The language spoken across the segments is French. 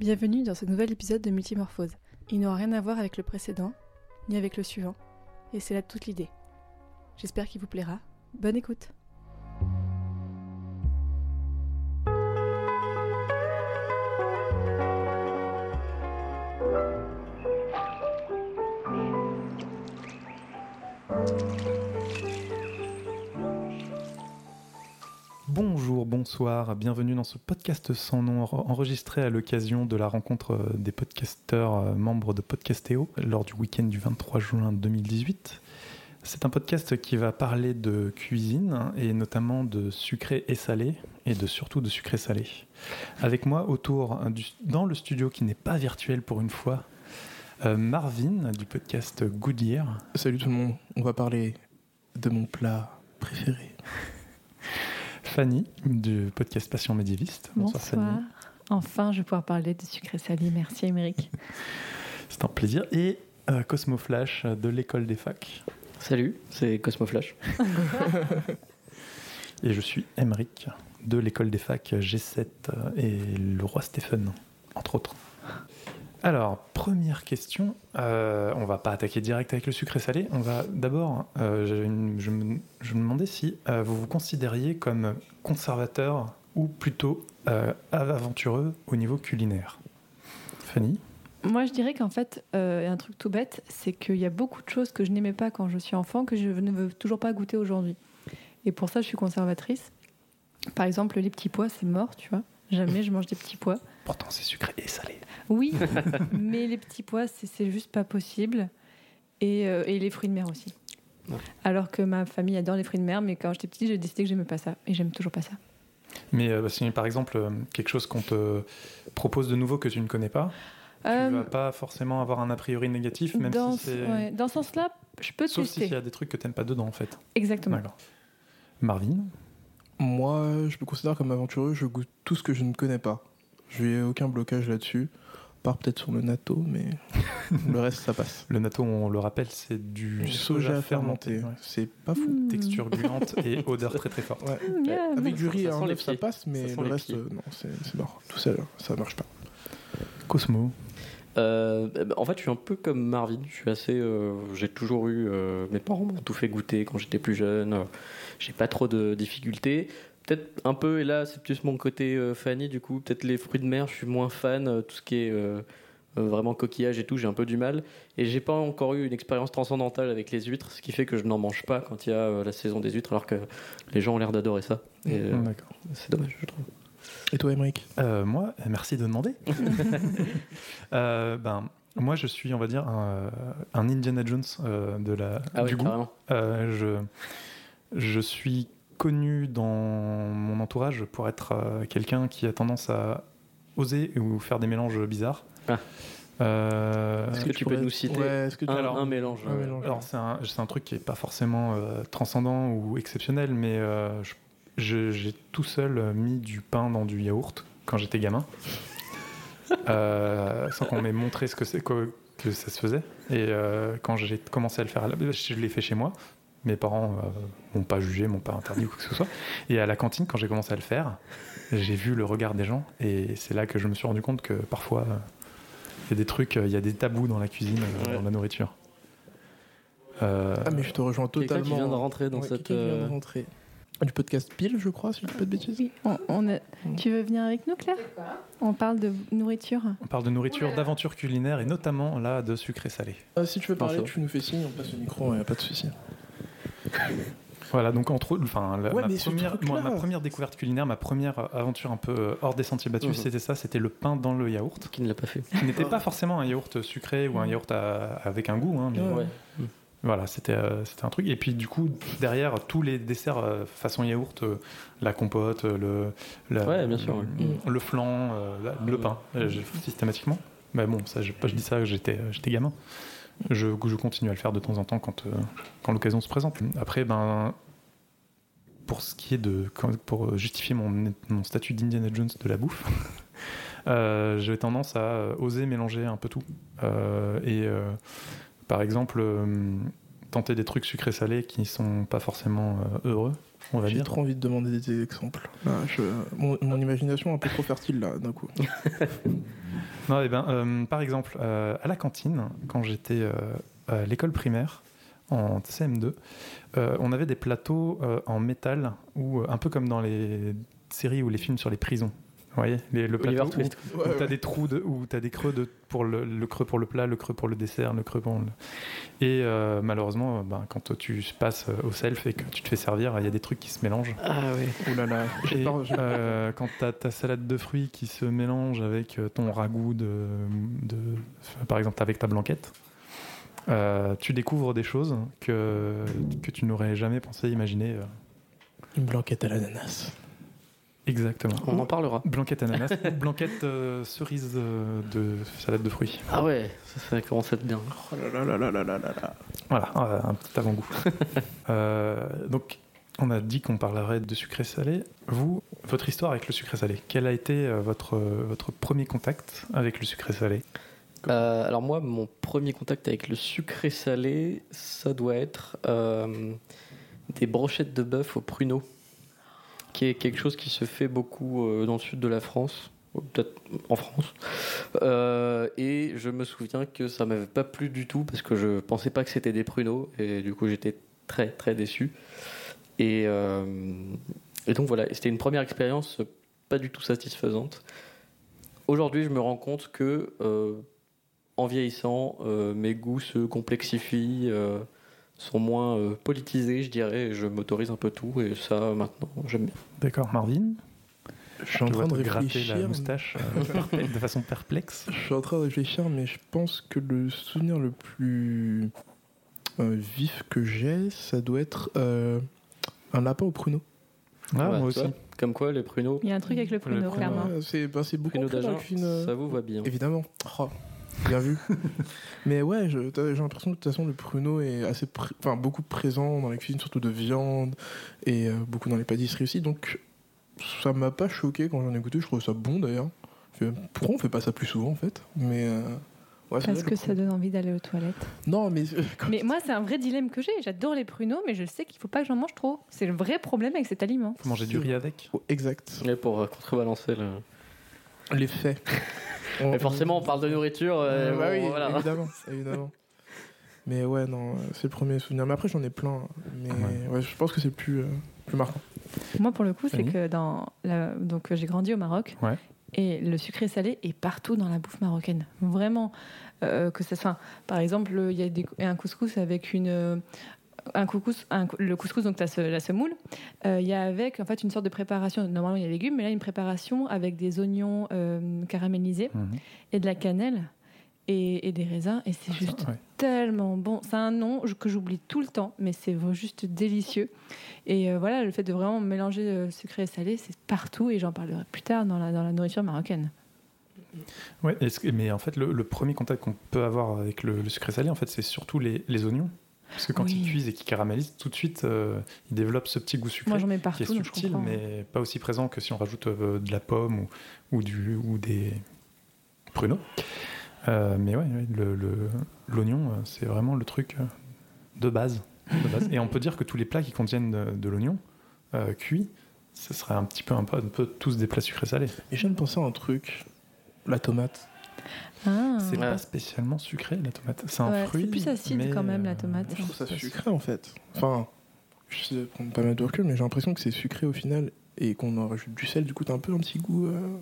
Bienvenue dans ce nouvel épisode de Multimorphose. Il n'aura rien à voir avec le précédent, ni avec le suivant, et c'est là toute l'idée. J'espère qu'il vous plaira. Bonne écoute bonsoir, bienvenue dans ce podcast sans nom enregistré à l'occasion de la rencontre euh, des podcasteurs euh, membres de Podcastéo lors du week-end du 23 juin 2018. C'est un podcast qui va parler de cuisine et notamment de sucré et salé et de surtout de sucré salé. Avec moi autour du, dans le studio qui n'est pas virtuel pour une fois, euh, Marvin du podcast Goodyear. Salut tout le monde, on va parler de mon plat préféré. Fanny du podcast Passion médiéviste. Bonsoir, Fanny. Enfin, je vais pouvoir parler de sucré salé. Merci, Émeric. C'est un plaisir. Et euh, Cosmo Flash de l'école des facs. Salut, c'est Cosmo Flash. et je suis Émeric de l'école des facs G7 et le roi Stephen, entre autres. Alors, première question. Euh, on va pas attaquer direct avec le sucré salé. On va d'abord. Euh, je, me, demandais si euh, vous vous considériez comme conservateur ou plutôt euh, aventureux au niveau culinaire. Fanny? Moi, je dirais qu'en fait, un truc tout bête, c'est qu'il y a beaucoup de choses que je n'aimais pas quand je suis enfant que je ne veux toujours pas goûter aujourd'hui. Et pour ça, je suis conservatrice. Par exemple, les petits pois, c'est mort, tu vois. Jamais je mange des petits pois. Pourtant, c'est sucré et salé. Oui, mais les petits pois, c'est juste pas possible. Et, euh, et, les fruits de mer aussi. Ouais. Alors que ma famille adore les fruits de mer, mais quand j'étais petite, j'ai décidé que j'aimais pas ça. Et j'aime toujours pas ça. Mais euh, si par exemple, euh, quelque chose qu'on te propose de nouveau que tu ne connais pas, tu ne vas pas forcément avoir un a priori négatif, même dans, si c'est. Ouais, dans ce sens-là, je peux Sauf tester. s'il y a des trucs que tu n'aimes pas dedans, en fait. Exactement. Marvin Moi, je me considère comme aventureux, je goûte tout ce que je ne connais pas. Je n'ai aucun blocage là-dessus, part peut-être sur le natto, mais le reste, ça passe. Le natto, on le rappelle, c'est du soja, soja fermenté. fermenté. Ouais. C'est pas fou. Mmh. Texture gluante et odeur très très forte. Ouais. Mmh, Avec du riz, ça, hein, ça passe, mais ça le reste, euh, non, c'est mort. Tout seul, ça marche pas. Cosmo euh, en fait, je suis un peu comme Marvin. Je suis assez. Euh, j'ai toujours eu. Euh, mes parents m'ont tout fait goûter quand j'étais plus jeune. j'ai pas trop de difficultés peut-être un peu, et là c'est plus mon côté Fanny du coup, peut-être les fruits de mer, je suis moins fan, tout ce qui est vraiment coquillage et tout, j'ai un peu du mal. Et j'ai pas encore eu une expérience transcendantale avec les huîtres, ce qui fait que je n'en mange pas quand il y a la saison des huîtres, alors que les gens ont l'air d'adorer ça. Mmh, c'est dommage, je trouve. Et toi, Émeric Moi, merci de demander. ben, moi, je suis, on va dire, un, un Indiana Jones de la, ah du oui, goût. je, je suis connu dans mon entourage pour être euh, quelqu'un qui a tendance à oser ou faire des mélanges bizarres. Ah. Euh, est-ce que tu peux nous citer ouais, que tu... un, alors, un, mélange, un mélange Alors c'est un, un, truc qui est pas forcément euh, transcendant ou exceptionnel, mais euh, j'ai tout seul mis du pain dans du yaourt quand j'étais gamin, sans qu'on m'ait montré ce que c'est que, que, ça se faisait. Et quand j'ai commencé à le faire, je l'ai fait chez moi. Mes parents euh, m'ont pas jugé, m'ont pas interdit ou quoi que ce soit. Et à la cantine, quand j'ai commencé à le faire, j'ai vu le regard des gens et c'est là que je me suis rendu compte que parfois il y a des trucs, il y a des tabous dans la cuisine, ouais. dans la nourriture. Euh... Ah mais je te rejoins totalement. Qui vient de rentrer dans ouais, cette. Euh... Vient de rentrer. Du podcast Pile, je crois, si je dis pas de bêtises. Oui. On, on a... Tu veux venir avec nous, Claire? On parle de nourriture. On parle de nourriture, d'aventure culinaire et notamment là de sucré salé. Euh, si tu veux parler, tu nous fais signe, on passe le micro, il a pas de souci. Voilà, donc entre autres, enfin, la, ouais, ma, première, moi, ma, première, découverte culinaire, ma première aventure un peu hors des sentiers battus, mmh. c'était ça, c'était le pain dans le yaourt. Qui ne l'a pas fait. Qui n'était pas forcément un yaourt sucré ou un yaourt à, avec un goût, hein, mais ouais. Voilà, c'était euh, c'était un truc. Et puis du coup, derrière, tous les desserts euh, façon yaourt, euh, la compote, le, la, ouais, bien sûr, le, le flan, la, le pain, systématiquement. Mais bon, ça, je, je dis ça, j'étais gamin. Je, je, continue à le faire de temps en temps quand, quand l'occasion se présente. Après, ben, pour ce qui est de. pour justifier mon, mon statut d'Indiana Jones de la bouffe, euh, j'ai tendance à oser mélanger un peu tout. Euh, et par exemple, tenter des trucs sucrés-salés qui sont pas forcément heureux. on va J'ai trop envie de demander des exemples. Là, je- mon, mon imagination est un peu trop fertile là, d'un coup. Non, eh ben, euh, par exemple, euh, à la cantine, quand j'étais euh, à l'école primaire, en CM2, euh, on avait des plateaux euh, en métal, ou euh, un peu comme dans les séries ou les films sur les prisons. Vous voyez les- Le Oliver plateau où, Twist. où t'as des trous, de, où t'as des creux de, pour le, le creux pour le plat, le creux pour le dessert, le creux pour le... Et euh, malheureusement, euh, ben, quand tu passes au self et que tu te fais servir, il y a des trucs qui se mélangent. Ah oui. Ouh là là. Et, euh, quand tu as ta salade de fruits qui se mélange avec euh, ton ragoût de, de par exemple avec ta blanquette, euh, tu découvres des choses que, que tu n'aurais jamais pensé imaginer. euh. Une blanquette à l'ananas. Exactement. On en parlera. Blanquette ananas, blanquette euh, cerise euh, de salade de fruits. Ah ouais, ça, ça commence à être bien. Oh là là là là là. Voilà, euh, un petit avant-goût. Euh, donc, on a dit qu'on parlerait de sucré salé. Vous, votre histoire avec le sucré salé, quel a été votre, votre premier contact avec le sucré salé? Alors moi, mon premier contact avec le sucré salé, ça doit être des brochettes de bœuf au pruneau qui est quelque chose qui se fait beaucoup euh, dans le sud de la France, peut-être en France. Euh, et je me souviens que ça m'avait pas plu du tout parce que je pensais pas que c'était des pruneaux et du coup j'étais très très déçu. Et, euh, donc voilà, c'était une première expérience pas du tout satisfaisante. Aujourd'hui, je me rends compte que en vieillissant, mes goûts se complexifient, sont moins euh, politisés, je dirais. et je m'autorise un peu tout et ça, maintenant, j'aime bien. D'accord, Marvin Je suis en Je train de réfléchir. la moustache euh, de façon perplexe. Je suis en train de réfléchir, mais je pense que le souvenir le plus euh, vif que j'ai, ça doit être euh, un lapin au pruneau. Ah, Ouais, moi aussi. Comme quoi, les pruneaux, Il y a un truc avec le pruneau, pruneau, clairement. Ouais, c'est c'est beaucoup pruneaux plus dans la d'agent, cuisine. ça vous va bien. Évidemment. Oh, bien vu. Mais ouais, j'ai l'impression que de toute façon le pruneau est assez, enfin beaucoup présent dans la cuisine, surtout de viande et euh, beaucoup dans les pâtisseries aussi. Donc ça m'a pas choqué quand j'en ai goûté. Je trouve ça bon d'ailleurs. Pourquoi on fait pas ça plus souvent en fait? Mais euh, ouais, Parce que ça donne envie d'aller aux toilettes. Non, mais euh, Mais moi, c'est un vrai dilemme que j'ai. J'adore les pruneaux, mais je sais qu'il faut pas que j'en mange trop. C'est le vrai problème avec cet aliment. Faut manger du riz avec. Oh, exact. Et pour euh, contrebalancer le. Les faits. On- Mais forcément, on parle de nourriture. euh, Euh, bah bon, oui, voilà. évidemment, évidemment. Mais ouais, non, c'est le premier souvenir. Mais après, j'en ai plein. Mais Ouais. ouais, je pense que c'est le plus, euh, plus marquant. Moi, pour le coup, c'est que dans la... donc j'ai grandi au Maroc Ouais. et le sucré salé est partout dans la bouffe marocaine. Vraiment, Euh, que ça soit, par exemple, il y a des- un couscous avec une un couscous, un le couscous donc tu as la semoule. Euh, Il y a avec en fait une sorte de préparation. Normalement il y a des légumes, mais là une préparation avec des oignons euh, caramélisés Mhm. et de la cannelle et, et des raisins et c'est juste Ouais. tellement bon. C'est un nom que j'oublie tout le temps, mais c'est juste délicieux. Et euh, voilà, le fait de vraiment mélanger sucré et salé, c'est partout et j'en parlerai plus tard dans la, dans la nourriture marocaine. Que- mais en fait, le, le premier contact qu'on peut avoir avec le, le sucré salé, en fait, c'est surtout les, les oignons. Parce que quand Oui. ils cuisent et qu'ils caramélisent, tout de suite, euh, ils développent ce petit goût sucré Moi j'en mets qui partout, est donc je subtil, comprends. mais pas aussi présent que si on rajoute euh, de la pomme ou, ou, du, ou des pruneaux. Euh, mais ouais, ouais, le- le- l'oignon, euh, c'est vraiment le truc de base, de base. Et on peut dire que tous les plats qui contiennent de, de l'oignon euh, cuit, ce serait un petit peu, un peu, un peu tous des plats sucrés salés. Et je viens de penser à un truc. La tomate. Ah. C'est Ouais. pas spécialement sucré la tomate. C'est un Ouais, fruit. c'est plus acide mais, quand même, la euh, tomate. Je trouve ça c'est- sucré en fait. Enfin, je sais prendre pas mal de recul, mais j'ai l'impression que c'est sucré au final et qu'on en rajoute du sel. Du coup, t'as un peu un petit goût. euh,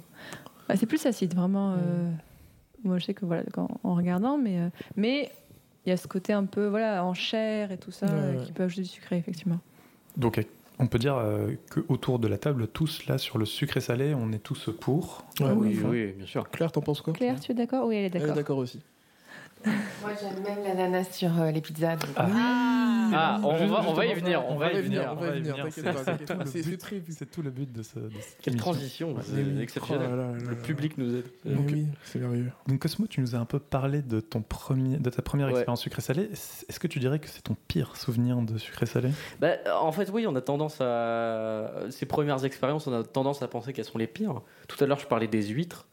c'est plus acide, vraiment. Euh, Moi je sais que voilà, quand- en regardant, mais euh, mais il y a ce côté un peu voilà en chair et tout ça Ouais, euh, ouais. qui peut ajouter du sucré effectivement. Donc on peut dire euh, que autour de la table, tous là sur le sucré salé, on est tous pour. Ouais, oui, enfin. oui, bien sûr. Claire, t'en penses quoi Claire, tu es d'accord? Oui, elle est Elle est d'accord. d'accord aussi. Moi, j'aime même l'ananas sur euh, les pizzas. donc- Ah. Ah, on, Juste- va, on va y venir. On, va y venir. on va y venir. C'est T'inquiète pas, tout le but de ce. de cette Quelle transition, c'est exceptionnel. Oh là là là Le public nous aide. Oui, c'est merveilleux. Donc Cosmo, tu nous as un peu parlé de ton premier, de ta première Ouais. expérience sucré salé. Est-ce que tu dirais que c'est ton pire souvenir de sucré salé? Bah, en fait, oui, on a tendance à. Ces premières expériences, on a tendance à penser qu'elles sont les pires. Tout à l'heure, je parlais des huîtres.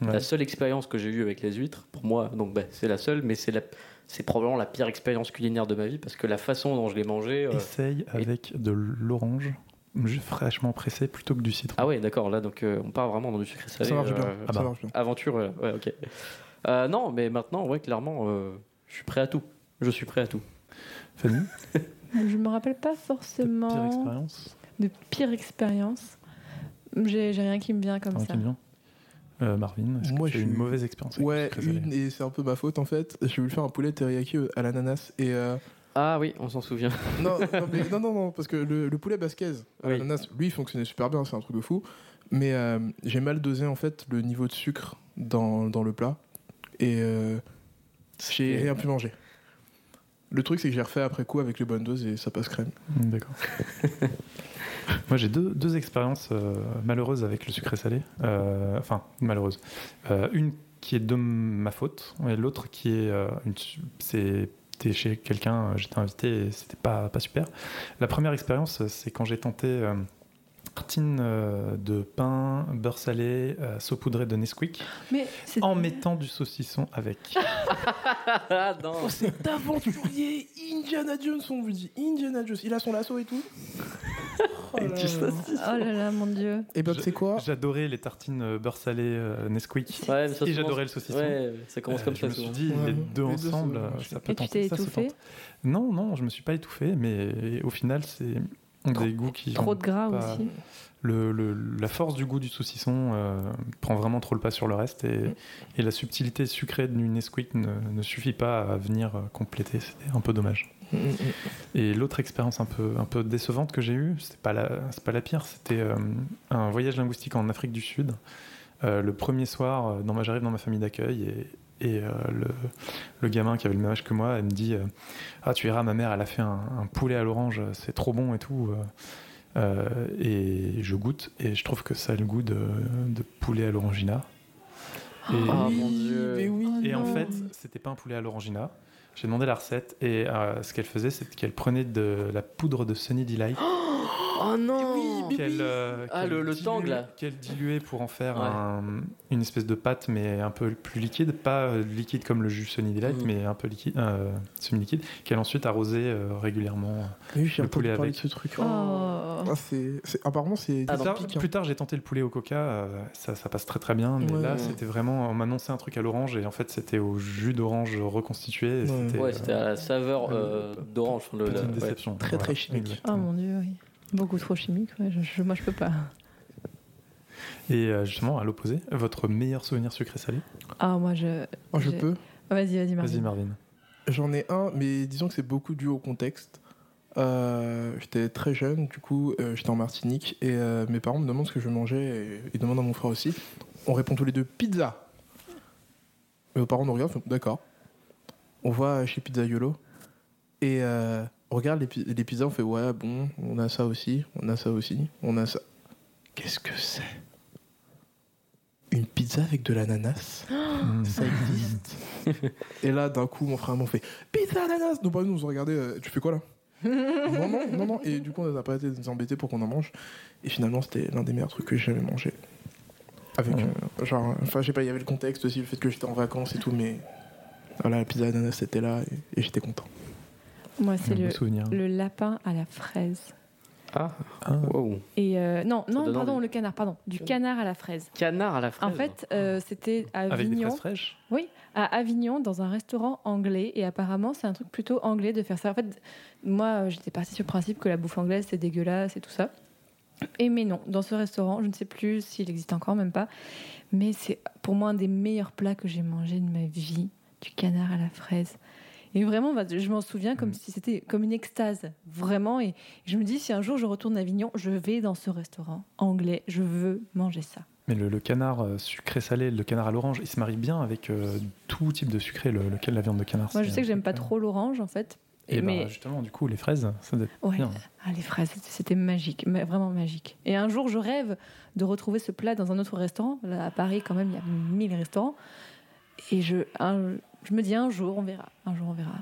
Ouais. La seule expérience que j'ai eue avec les huîtres, pour moi, donc bah, c'est la seule, mais c'est la... c'est probablement la pire expérience culinaire de ma vie parce que la façon dont je les mangeais. euh, Essaye avec de l'orange fraîchement pressé plutôt que du citron. Ah ouais, d'accord. Là, donc euh, on part vraiment dans du sucré salé. Ça marche bien. euh, Ah ça bah. marche bien. Aventure, ouais, ouais, ok. Euh, non, mais maintenant, ouais, clairement, euh, je suis prêt à tout. Je suis prêt à tout. Fanny, Je me rappelle pas pire forcément expérience de pire expérience. J'ai j'ai rien qui me vient comme ça. qui me vient Euh, Marvin, est-ce Moi, as je une mauvaise expérience Ouais, une, et c'est un peu ma faute en fait. J'ai voulu faire un poulet teriyaki à l'ananas et. euh, Ah oui, on s'en souvient. non, non, mais- non, non, non, parce que le, le poulet basquez à Oui. l'ananas, lui, il fonctionnait super bien, c'est un truc de fou. Mais euh, j'ai mal dosé en fait le niveau de sucre dans, dans le plat et euh, j'ai rien pu manger. Le truc, c'est que j'ai refait après coup avec les bonnes doses et ça passe crème. Mm, D'accord. Moi, j'ai deux, deux expériences euh, malheureuses avec le sucré salé. Euh, enfin, malheureuses. Euh, une qui est de ma faute, et l'autre qui est. euh, c'était chez quelqu'un, j'étais invité et c'était pas, pas super. La première expérience, c'est quand j'ai tenté euh, tartine euh, de pain, beurre salé, euh, saupoudré de Nesquik, Mais c'est en mettant du saucisson avec. non Oh, c'est aventurier Indiana Jones, on vous dit. Indiana Jones, il a son lasso et tout. Oh Et là sais, Oh là là, mon dieu. Et ben, Je- tu sais quoi? J'adorais les tartines euh, beurre salé euh, Nesquik. Ouais, mais ça et commence- j'adorais le saucisson. Ouais, ça commence Euh, comme je ça me suis souvent. dit, Ouais, les deux Les deux, ensemble, ça euh, peut Et tu tenter, t'es ça se étouffé? tente. Non, non, je me suis pas étouffé, mais au final, c'est des goûts qui. Trop de gras pas- aussi. Le, le- la force du goût du saucisson euh, prend vraiment trop le pas sur le reste et, et la subtilité sucrée du Nesquik ne, ne suffit pas à venir euh, compléter. C'était un peu dommage. Mm, mm, mm. Et l'autre expérience un peu, un peu décevante que j'ai eue, c'est pas la, pas la pire, c'était euh, un voyage linguistique en Afrique du Sud. Euh, le premier soir, dans ma, j'arrive dans ma famille d'accueil et, et euh, le, le gamin qui avait le même âge que moi, elle me dit euh, Ah, tu verras, ma mère, elle a fait un, un poulet à l'orange, c'est trop bon et tout. euh. Et je goûte et je trouve que ça a le goût de, de poulet à l'orangina. Et, Ah, Oui, mon Dieu. Mais oui. Et en fait, c'était pas un poulet à l'orangina. J'ai demandé la recette et euh, ce qu'elle faisait, c'est qu'elle prenait de la poudre de Sunny Delight Oh non Oui, qu'elle euh, Ah, le- le diluait- tang, là. qu'elle diluait pour en faire Ouais. un- une espèce de pâte mais un peu plus liquide, pas euh, liquide comme le jus Sunny Delight, Mhm. mais un peu liquide, euh, semi-liquide, qu'elle ensuite arrosait euh, régulièrement. Oui, j'ai Le poulet parler avec. de ce truc. Oh. Ah, c'est, c'est- apparemment, c'est Ah, plus, non, tard, piquant. plus tard, j'ai tenté le poulet au coca, euh, ça, ça passe très très bien, mais Ouais. là c'était vraiment, on m'annonçait un truc à l'orange et en fait c'était au jus d'orange reconstitué. et Ouais. c'était, Ouais, euh, c'était à la saveur euh, d'orange. Le, petite ouais. déception. Très, très chimique. Oh exactement. mon dieu, oui. Beaucoup trop chimique, ouais. je, je- moi je peux pas. Et euh, justement, à l'opposé, votre meilleur souvenir sucré-salé Ah, moi je. Oh, je peux. Vas-y, vas-y, Vas-y Marvin. Marvin. J'en ai un, mais disons que c'est beaucoup dû au contexte. Euh, j'étais très jeune, du coup, euh, j'étais en Martinique et euh, mes parents me demandent ce que je mangeais et ils demandent à mon frère aussi. On répond tous les deux pizza. Mes parents nous regardent, d'accord. On va chez Pizza Yolo et euh, on regarde pizzas, on fait ouais, bon, on a ça aussi, on a ça aussi, on a ça. Qu'est-ce que c'est? Une pizza avec de l'ananas? Ça existe. et là, d'un coup, mon frère m'a fait pizza ananas. Nos parents nous ont regardé, euh, tu fais quoi là? Non, non, non, non. Et du coup, on n'a pas été nous embêter pour qu'on en mange. Et finalement, c'était l'un des meilleurs trucs que j'ai jamais mangé. Avec, Ouais. euh, genre, enfin, je sais pas, il y avait le contexte aussi, le fait que j'étais en vacances et tout, mais voilà, la pizza ananas, c'était là et, et j'étais content. Moi c'est le, le lapin à la fraise. Ah, Ah. wow. Et euh, non, non, pardon, envie. le canard, pardon, du canard à la fraise. Canard à la fraise. En fait, euh, c'était à Avec des Avignon. fraises fraîches Oui, à Avignon, dans un restaurant anglais. Et apparemment, c'est un truc plutôt anglais de faire ça. En fait, moi, j'étais partie sur le principe que la bouffe anglaise, c'est dégueulasse et tout ça. Et mais non, dans ce restaurant, je ne sais plus s'il existe encore, même pas. Mais c'est pour moi un des meilleurs plats que j'ai mangé de ma vie, du canard à la fraise. Et vraiment, bah, je m'en souviens comme Mm. si c'était comme une extase, vraiment. Et je me dis, si un jour je retourne à Avignon, je vais dans ce restaurant anglais, je veux manger ça. Mais le, le canard euh, sucré-salé, le canard à l'orange, il se marie bien avec euh, tout type de sucré, le- lequel la viande de canard. Moi, je sais que j'aime pas trop l'orange, en fait. Et mais bah, justement, du coup, les fraises, ça doit être Ouais. bien. Ah, les fraises, c'était- c'était magique, mais vraiment magique. Et un jour, je rêve de retrouver ce plat dans un autre restaurant. Là, à Paris, quand même, il y a mille restaurants. Et je, un- je me dis un jour, on verra. Un jour, on verra.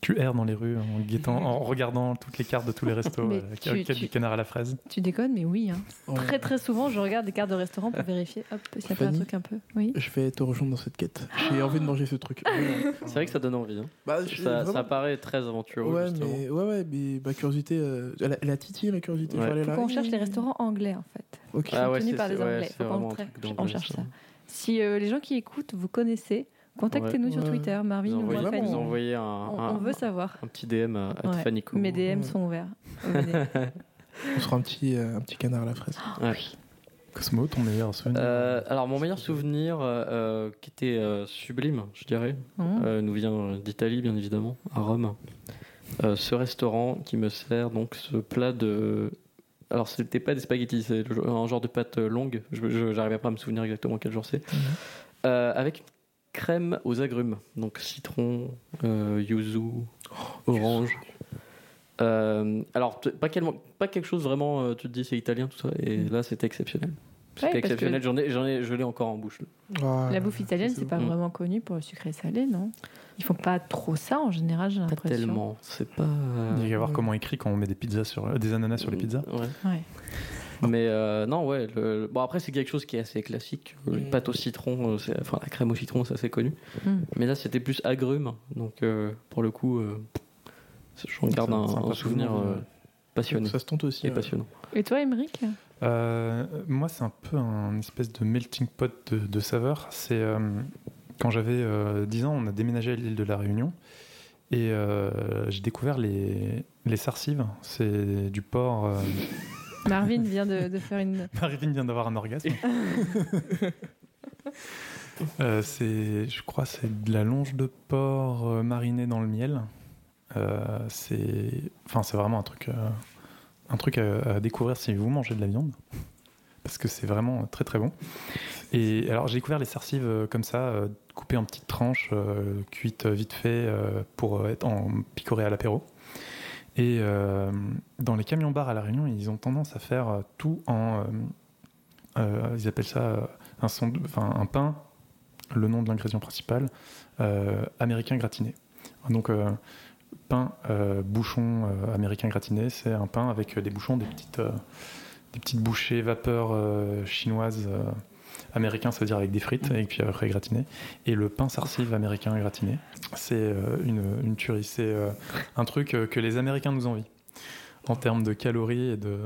tu erres dans les rues en guettant, en regardant toutes les cartes de tous les restos euh, tu- avec tu- du canard à la fraise. Tu déconnes, mais oui. hein. Ouais. Très très souvent, je regarde des cartes de restaurant pour vérifier hop, s'il n'y a pas un truc un peu. Oui. Je vais te rejoindre dans cette quête. J'ai envie de manger ce truc. C'est vrai que ça donne envie. hein. Bah, je- Ça, vraiment- ça paraît très aventureux. Ouais, justement. mais, ouais, ouais, mais ma curiosité, euh, elle, a, elle a titillé ma curiosité. Ouais. Aller Faut là. qu'on cherche les restaurants anglais en fait. Ok. Ah ouais, tenus c'est- par les Anglais. Faut on cherche ça. ça. Si euh, les gens qui écoutent, vous connaissez, contactez-nous Ouais. sur Ouais. Twitter, Marvin Vous ou vous Fanny. envoyez un, On, un- on veut savoir. un petit DM à, à Ouais. Mes DM sont ouverts. On sera un petit, euh, un petit canard à la fraise. Ouais. Cosmo, ton meilleur souvenir Euh, alors mon meilleur souvenir, euh, qui était euh, sublime, je dirais, Mmh. euh, nous vient d'Italie bien évidemment, à Rome. Euh, ce restaurant qui me sert donc ce plat de... Alors c'était pas des spaghettis, c'est un genre de pâte longue, je je- j'arrivais pas à me souvenir exactement quel genre c'est, Euh, avec une crème aux agrumes, donc citron, euh, yuzu, orange. Euh, alors pas, quel- pas quelque chose vraiment, euh, tu te dis c'est italien tout ça, et là c'était exceptionnel. C'était Ouais, parce que- exceptionnel, j'en ai, j'en ai, je l'ai encore en bouche. Ah, La bouffe italienne, c'est c'est pas bon. vraiment connu pour le sucré salé, non? Ils font pas trop ça en général, j'ai Pas l'impression. tellement, c'est pas. Il va y avoir ouais. comment écrit quand on met des pizzas sur euh, des ananas sur les pizzas. Ouais. Ouais. Mais euh, non, ouais. le- le- Bon, après, c'est quelque chose qui est assez classique. Les Mm. pâtes au citron, euh, enfin, la crème au citron, c'est assez connu. Mm. Mais là, c'était plus agrumes. Donc, euh, pour le coup, euh, j'en garde un, souvenir passionné. Ça se tente aussi. Et ouais. passionnant. Et toi, Émeric? Euh, moi, c'est un peu un espèce de melting pot de, de saveurs. C'est euh, quand j'avais euh, 10 ans, on a déménagé à l'île de la Réunion et euh, j'ai découvert les, les sarsives. C'est du porc. Marvin vient de, de faire une. Marvin vient d'avoir un orgasme. Euh, c'est, je crois, c'est de la longe de porc euh, marinée dans le miel. Euh, c'est, enfin, c'est vraiment un truc, un truc à, à découvrir si vous mangez de la viande, parce que c'est vraiment très très bon. Et alors, j'ai découvert les sarsives euh, comme ça, coupées en petites tranches, cuites vite fait pour être en picorées à l'apéro. Et euh, dans les camions bars à La Réunion, ils ont tendance à faire euh, tout en. euh, ils appellent ça un, pain, le nom de l'ingrédient principal, américain gratiné. Donc, pain bouchon américain gratiné, c'est un pain avec des bouchons, des petites, des petites bouchées vapeur chinoises. Euh, américain, ça veut dire avec des frites, et puis après gratiné. Et le pain sarsive américain gratiné, c'est euh, une, une tuerie. C'est euh, un truc euh, que les Américains nous envient en termes de calories et de,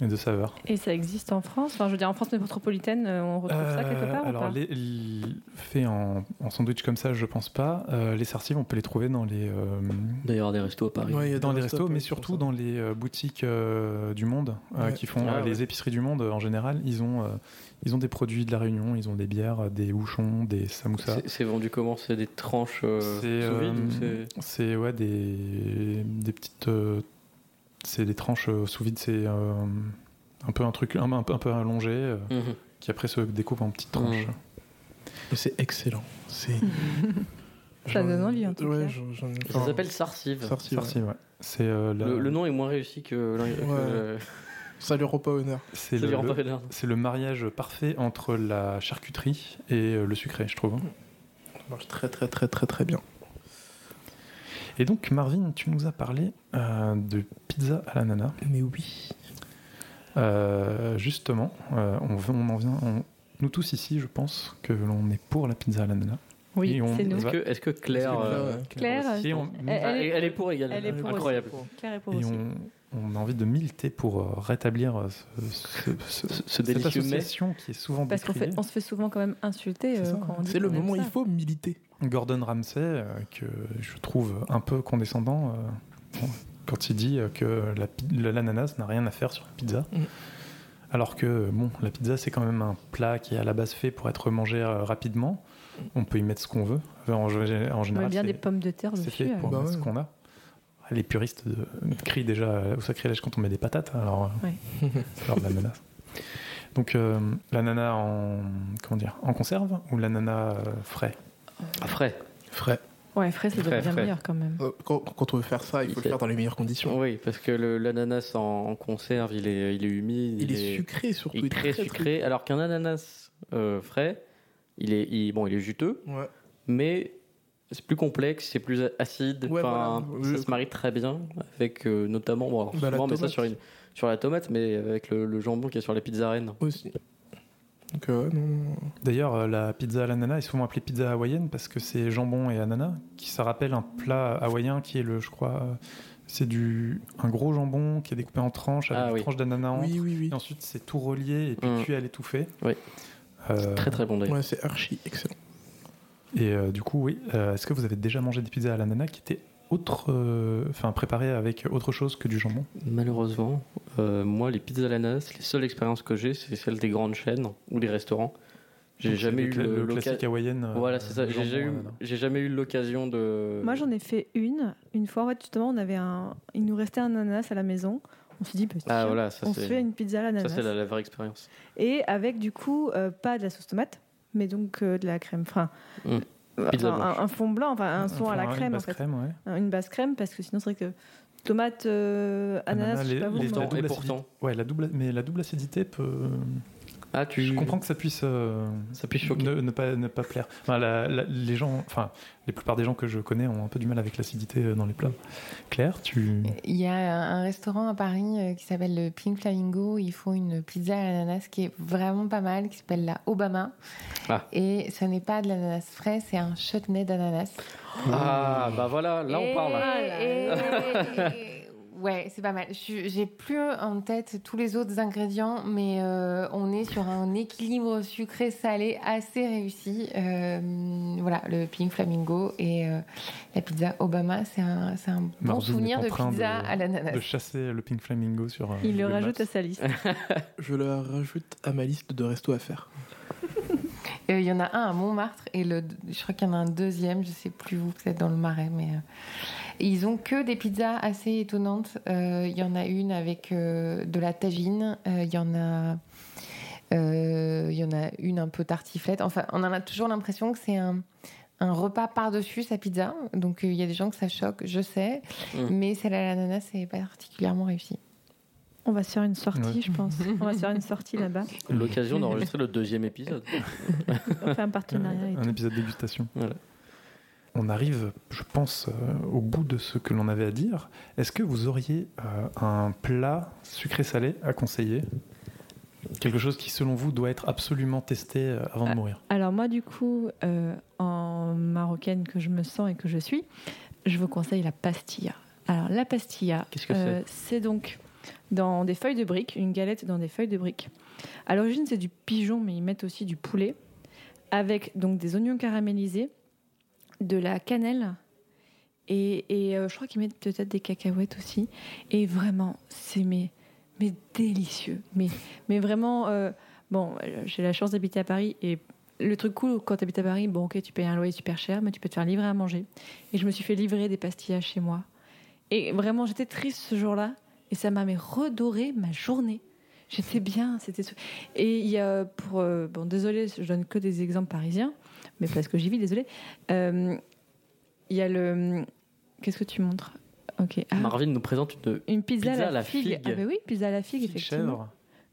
et de saveurs. Et ça existe en France? Enfin, je veux dire, en France métropolitaine, euh, on retrouve ça quelque Euh, part ou Alors, pas? les, les- fait en, en sandwich comme ça, je pense pas. Euh, les sarsives, on peut les trouver dans les, euh, D'ailleurs, des restos à Paris. Ouais, il y a dans les restos, mais surtout dans les euh, boutiques euh, du monde euh, Ouais. qui font Ah, euh, ouais. les épiceries du monde euh, en général. Ils ont, euh, ils ont des produits de la Réunion, ils ont des bières, euh, des bouchons, des samoussas. C'est- vendu comment? C'est des tranches euh, C'est sous vide euh, ou c'est- c'est, ouais des des petites euh, c'est des tranches euh, sous vide. C'est euh, un peu un truc un, un peu un peu allongé euh, Mhm. qui après se découpe en petites tranches. Et c'est excellent. C'est. Ça donne envie, en tout ouais, cas. j'en- j'en- Ça s'appelle Sarsive. Sarsive, ouais. Sarsive, ouais. C'est euh, la- Le, le nom est moins réussi que. l'in- que Ouais. le- Ça lui rend pas honneur. c'est ça le, lui rend le- pas honneur. c'est le mariage parfait entre la charcuterie et euh, le sucré, je trouve. Ça marche très très très très très bien. Et donc, Marvin, tu nous as parlé euh, de pizza à l'ananas. Mais oui. Euh, justement, euh, on, veut- on en vient. on- nous tous ici, je pense que l'on est pour la pizza à l'ananas. Oui, c'est nous. Est-ce que, Claire. Euh, Claire, on, Elle- elle est- elle est pour également. elle est pour Incroyable. Claire est pour et aussi. on, on a envie de militer pour rétablir ce, ce- ce- Ce- ce cette association qui est souvent Parce qu'on on se fait souvent quand même insulter euh, quand on dit C'est le moment où il faut militer. Gordon Ramsay, euh, que je trouve un peu condescendant euh, bon, quand il dit euh, que la l'ananas n'a rien à faire sur la pizza. Mm. Alors que bon, la pizza c'est quand même un plat qui est à la base fait pour être mangé euh, rapidement. On peut y mettre ce qu'on veut. Enfin, en, général, met bien des pommes de terre c'est fait pour Bah ce qu'on a. Les puristes de- crient déjà au sacrilège quand on met des patates. Alors, euh, Ouais. c'est l'heure de l'ananas. Donc euh, l'ananas en comment dire en conserve ou l'ananas euh, frais? Frais. Frais. Ouais, frais, ça doit bien frais. meilleur quand même. Euh, Quand, quand on veut faire ça, il faut le faire dans les meilleures conditions. Oui, parce que le- l'ananas en, en conserve, il est, il est humide. Il est sucré surtout. Il est très, sucré. Alors qu'un ananas euh, frais, il est, il- bon, il est juteux, Ouais. mais c'est plus complexe, c'est plus acide. Ouais, voilà. Ça se marie très bien avec euh, notamment, bon, alors, Bah, la souvent met ça sur, une- sur la tomate, mais avec le, le jambon qui est sur les pizzas reines. Aussi. Donc, euh, non, non. D'ailleurs, euh, la pizza à l'ananas est souvent appelée pizza hawaïenne parce que c'est jambon et ananas, qui ça rappelle un plat hawaïen qui est le, je crois, euh, c'est du un gros jambon qui est découpé en tranches avec Ah une oui. tranche d'ananas entre. Oui, oui, oui. Et ensuite, c'est tout relié et puis Mm. cuit à l'étouffée. Oui. Euh, Très très bon d'ailleurs. Ouais, c'est archi excellent. Et euh, du coup, oui, euh, est-ce que vous avez déjà mangé des pizzas à l'ananas qui étaient autre, euh, enfin préparées avec autre chose que du jambon? Malheureusement, euh, moi, les pizzas à l'ananas, les seules expériences que j'ai, c'est celles des grandes chaînes ou des restaurants. J'ai jamais eu le, classique hawaïenne. euh, Voilà, c'est ça. de J'ai jamais, eu- jamais l'occasion de. Moi, j'en ai fait une. Une fois, en fait, justement, on avait un... il nous restait un ananas à la maison. On s'est dit, bah, Ah voilà, ça on se fait une pizza à Ça l'ananas. c'est la, la vraie expérience. Et avec, du coup, euh, pas de la sauce tomate, mais donc euh, de la crème. Enfin, enfin, Pizza un, fond blanc, enfin, un son à la une crème, en fait. crème, ouais. Une basse crème, parce que sinon, c'est vrai que tomate, euh, ananas, Ananas, je sais les- pas vous. les double et pourtant. Ouais, la double, mais la double acidité peut. Ah, tu. Je comprends que ça puisse, euh, Ça puisse choquer. ne, ne pas, ne pas plaire. Enfin, la- la- les gens, enfin, les plupart des gens que je connais ont un peu du mal avec l'acidité euh, dans les plats. Claire, tu. Il y a un restaurant à Paris euh, qui s'appelle le Pink Flamingo. Ils font une pizza à l'ananas qui est vraiment pas mal, qui s'appelle la Obama. Ah. Et ce n'est pas de l'ananas frais, c'est un chutney d'ananas. Ah, bah voilà, là on Et- parle. et- Ouais, c'est pas mal. J'ai plus en tête tous les autres ingrédients, mais euh, on est sur un équilibre sucré-salé assez réussi. Euh, voilà, le Pink Flamingo et euh, la pizza Obama, c'est un, c'est un bon souvenir de pizza de- à l'ananas. de chasser le Pink Flamingo sur. euh, Il le rajoute à sa liste. Je le rajoute à ma liste de restos à faire. Euh, Il y en a un à Montmartre et le, je crois qu'il y en a un deuxième, je sais plus où, peut-être dans le Marais, mais euh, et ils ont que des pizzas assez étonnantes. Euh, Il y en a une avec euh, de la tagine, euh, il y en a, il y en a une un peu tartiflette. Enfin, on en a toujours l'impression que c'est un un repas par-dessus sa pizza. Donc il y a des gens que ça choque, je sais, Mm. mais celle à l'ananas, c'est pas particulièrement réussi. On va se faire une sortie, Ouais. je pense. On va se faire une sortie là-bas. L'occasion d'enregistrer le deuxième épisode. On fait un partenariat et Un tout. épisode dégustation. Voilà. On arrive, je pense, euh, au bout de ce que l'on avait à dire. Est-ce que vous auriez euh, un plat sucré-salé à conseiller? Quelque chose qui, selon vous, doit être absolument testé euh, avant de Ah. mourir? Alors moi, du coup, euh, en marocaine que je me sens et que je suis, je vous conseille la pastilla. Alors la pastilla, Qu'est-ce que euh, c'est? donc dans des feuilles de briques, une galette dans des feuilles de briques. À l'origine, c'est du pigeon, mais ils mettent aussi du poulet, avec donc des oignons caramélisés, de la cannelle, et, et, euh, je crois qu'ils mettent peut-être des cacahuètes aussi. Et vraiment, c'est mais, mais délicieux. Mais, mais vraiment, euh, bon, j'ai la chance d'habiter à Paris et le truc cool quand tu habites à Paris, bon, ok, tu payes un loyer super cher, mais tu peux te faire livrer à manger. Et je me suis fait livrer des pastillas chez moi. Et vraiment, j'étais triste ce jour-là. Et ça m'a mais redoré ma journée. J'étais bien. C'était et il y a pour euh, bon, désolé, je donne que des exemples parisiens, mais parce que j'y vis, désolé. Euh, Il y a le qu'est-ce que tu montres? Ok. Ah, Marvin nous présente une une pizza, pizza à la, figue. Ah ben oui, pizza à la figue, Figue effectivement. chèvre.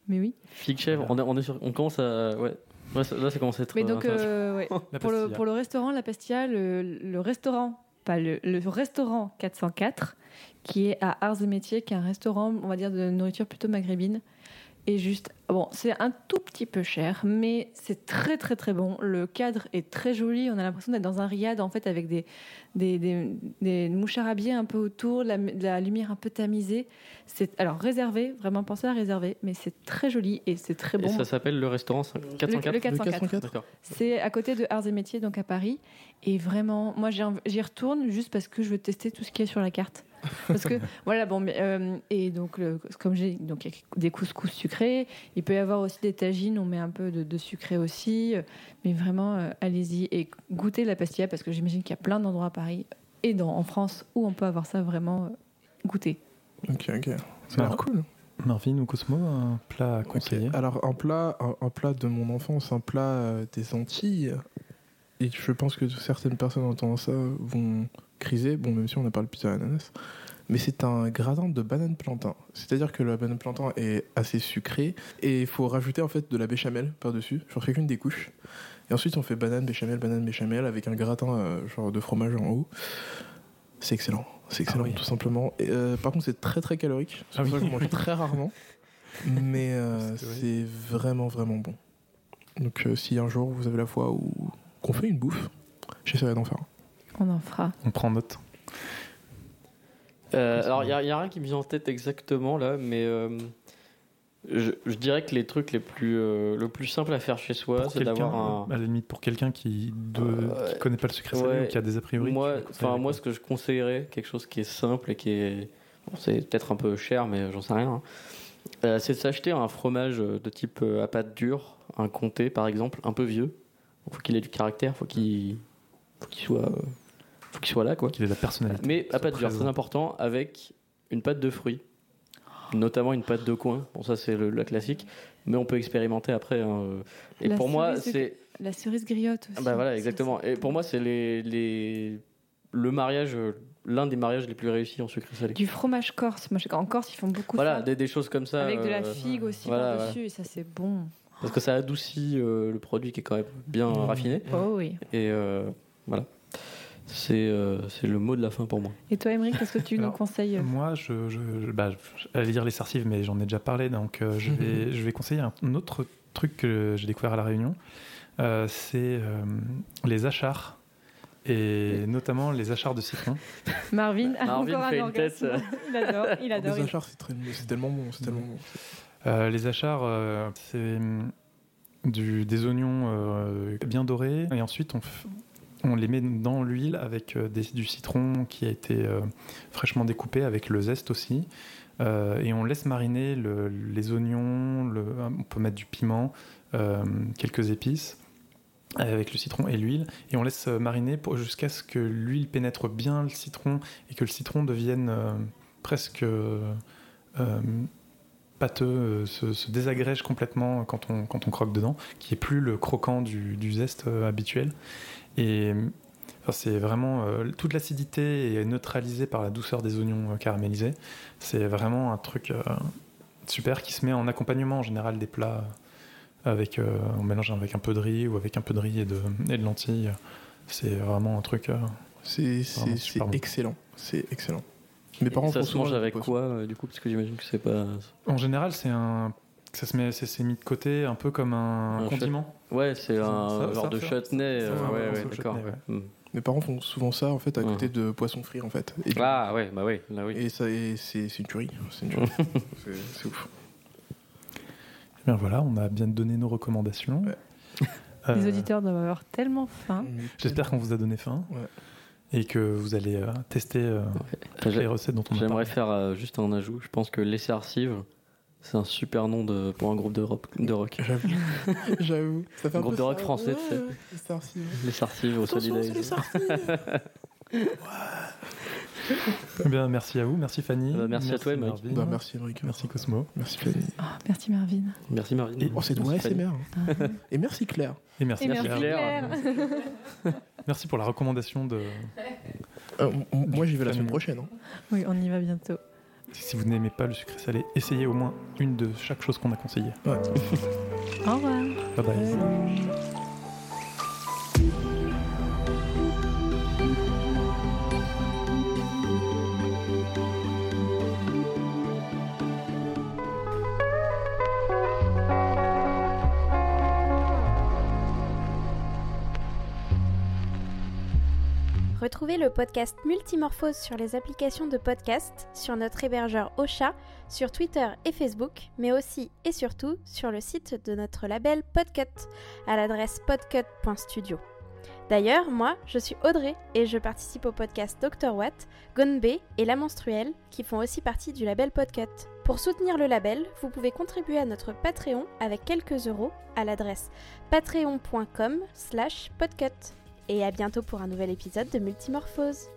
Mais oui. figue chèvre. On, est- on, est sur- on commence à. Ouais. Ça- là, ça commence à être. Mais donc, euh, ouais. Pour, le, pour le restaurant, la pastilla, le, le restaurant, pas le, le restaurant 404, qui est à Arts et Métiers, qui est un restaurant, on va dire, de nourriture plutôt maghrébine. Et juste, bon, c'est un tout petit peu cher, mais c'est très très très bon. Le cadre est très joli. On a l'impression d'être dans un riad en fait avec des, des, des, des un peu autour, la, de la lumière un peu tamisée. C'est alors réservé, vraiment pensez à réserver, mais c'est très joli et c'est très Et bon. ça s'appelle le restaurant 404. Le- le 404. 404. D'accord. C'est à côté de Arts et Métiers, donc à Paris. Et vraiment, moi j'y retourne juste parce que je veux tester tout ce qui est sur la carte. Parce que voilà, bon, mais, euh, et donc le- comme j'ai donc il y a des couscous sucrés. Il peut y avoir aussi des tagines, on met un peu de, de sucré aussi. euh, Mais vraiment, euh, allez-y et goûtez la pastilla parce que j'imagine qu'il y a plein d'endroits à Paris et dans, en France où on peut avoir ça vraiment euh, goûter. Ok, ok. Ça a l'air cool. Marvin ou Cosmo, un plat à conseiller. Alors, un plat, un, un plat de mon enfance, un plat euh, des Antilles. Et je pense que certaines personnes en entendant ça vont criser. Bon, même si on a pas le pizza à l'ananas. mais c'est un gratin de banane plantain. C'est-à-dire que la banane plantain est assez sucrée et il faut rajouter en fait de la béchamel par-dessus, sur chacune des couches. Et ensuite on fait banane, béchamel, banane, béchamel avec un gratin euh, genre de fromage en haut. C'est excellent, c'est excellent Ah oui. tout simplement. Et, euh, par contre c'est très très calorique, c'est Ah pour ça oui. que je mange très rarement, mais euh, C'est vrai. c'est vraiment vraiment bon. Donc si un jour vous avez la foi ou qu'on fait une bouffe, j'essaierai d'en faire. On en fera. On prend note. Euh, alors, il n'y a, y a rien qui me vient en tête exactement là, mais euh, je, je dirais que les trucs les plus, euh, le plus simple à faire chez soi, c'est d'avoir un. à la limite, pour quelqu'un qui ne Euh, connaît pas le sucré salé ou qui a des a priori. Moi, enfin, moi, ce que je conseillerais, quelque chose qui est simple et qui est. bon, c'est peut-être un peu cher, mais j'en sais rien. hein. Euh, c'est de s'acheter un fromage de type euh, à pâte dure, un comté par exemple, un peu vieux. Il faut qu'il ait du caractère, faut qu'il faut qu'il soit, euh, faut qu'il soit là, quoi. qu'il ait de la personnalité. Mais à pâte dure, très important, avec une pâte de fruits, notamment une pâte de coin. Bon, ça c'est le, la classique, mais on peut expérimenter après. hein. Et La pour moi, cerise, c'est La cerise griotte aussi. ah bah voilà, exactement. Et pour moi, c'est les, les le mariage, euh, l'un des mariages les plus réussis en sucré salé. Du fromage corse. Moi, je sais qu'en Corse, ils font beaucoup Voilà, ça. des, des choses comme ça. Avec de la euh, figue aussi voilà, par-dessus, et ça, c'est bon. Parce que ça adoucit euh, le produit qui est quand même bien Mmh. raffiné. Oh oui. Et euh, voilà. C'est euh, c'est le mot de la fin pour moi. Et toi, Émeric, qu'est-ce que tu nous conseilles? Moi, je, je, je- bah, j'allais dire les sarcives, mais j'en ai déjà parlé, donc euh, je, vais, je vais conseiller un autre truc que j'ai découvert à La Réunion. Euh, c'est euh, les achars, et notamment les achars de citron. Marvin a Marvin encore fait un une tête. Il adore, il adore. Les il- achars, c'est très- c'est tellement bon, c'est tellement bon. Euh, les achars, euh, c'est hum, du, des oignons euh, bien dorés, et ensuite on, f- on les met dans l'huile avec euh, du citron qui a été euh, fraîchement découpé, avec le zeste aussi. Euh, et on laisse mariner le- les oignons, on peut mettre du piment, quelques épices avec le citron et l'huile et on laisse mariner jusqu'à ce que l'huile pénètre bien le citron et que le citron devienne presque pâteux, euh, se, se désagrège complètement quand on, quand on croque dedans, qui est plus le croquant du, du zeste euh, habituel. Et enfin, c'est vraiment euh, toute l'acidité est neutralisée par la douceur des oignons caramélisés. C'est vraiment un truc euh, super qui se met en accompagnement en général des plats avec euh, on mélange avec un peu de riz ou avec un peu de riz et de, et de lentilles. C'est vraiment un truc. C'est bon. excellent, c'est excellent. Mes Et parents ça se mange avec quoi euh, du coup Parce que j'imagine que c'est pas. En général, c'est un ça se met, c'est mis de côté un peu comme un, Un condiment. Ouais, c'est un ça- genre ça de ça euh, ouais, ouais, d'accord. Hmm. Mes parents font souvent ça en fait à Mhm. côté de poisson frit en fait. Et, du- Ah ouais, bah oui, là oui. et ça, et c'est c'est une tuerie. C'est une tuerie. C'est- ouf. Eh bien voilà, on a bien donné nos recommandations. Ouais. Euh, Les auditeurs doivent avoir tellement faim. J'espère qu'on vous a donné faim Ouais. Et que vous allez euh, tester euh, les recettes dont on a J'aimerais faire euh, juste un ajout. Je pense que Les Sarcives, c'est un super nom de, pour un groupe de rock. De rock. J'avoue. J'avoue. Ça fait un Groupe peu de rock ça. français, tu sais. Ouais, les Starcy. Les Sarcives au Attention, Solid c'est les Eyes. Starcy. Eh bien, merci à vous, merci Fanny. Euh, merci à toi. Marvin. Bah, merci Enrique. Merci Cosmo. Merci Fanny. Ah, merci Marvin. Merci Marvin. Et- Oh, c'est de ASMR. Ah. Et merci Claire. Et merci, Et Merci, merci Claire. Claire. Merci pour la recommandation de. Euh, moi j'y vais la semaine prochaine. hein. Oui, on y va bientôt. Si vous n'aimez pas le sucré salé, essayez au moins une de chaque chose qu'on a conseillé. Au revoir. Bye bye. Retrouvez le podcast Multimorphose sur les applications de podcast, sur notre hébergeur Ocha, sur Twitter et Facebook, mais aussi et surtout sur le site de notre label Podcut à l'adresse podcut.studio. D'ailleurs, moi, je suis Audrey et je participe au podcast Dr Watt, Gonbe et La Menstruelle qui font aussi partie du label Podcut. Pour soutenir le label, vous pouvez contribuer à notre Patreon avec quelques euros à l'adresse patreon.com slash podcut. Et à bientôt pour un nouvel épisode de Multimorphose.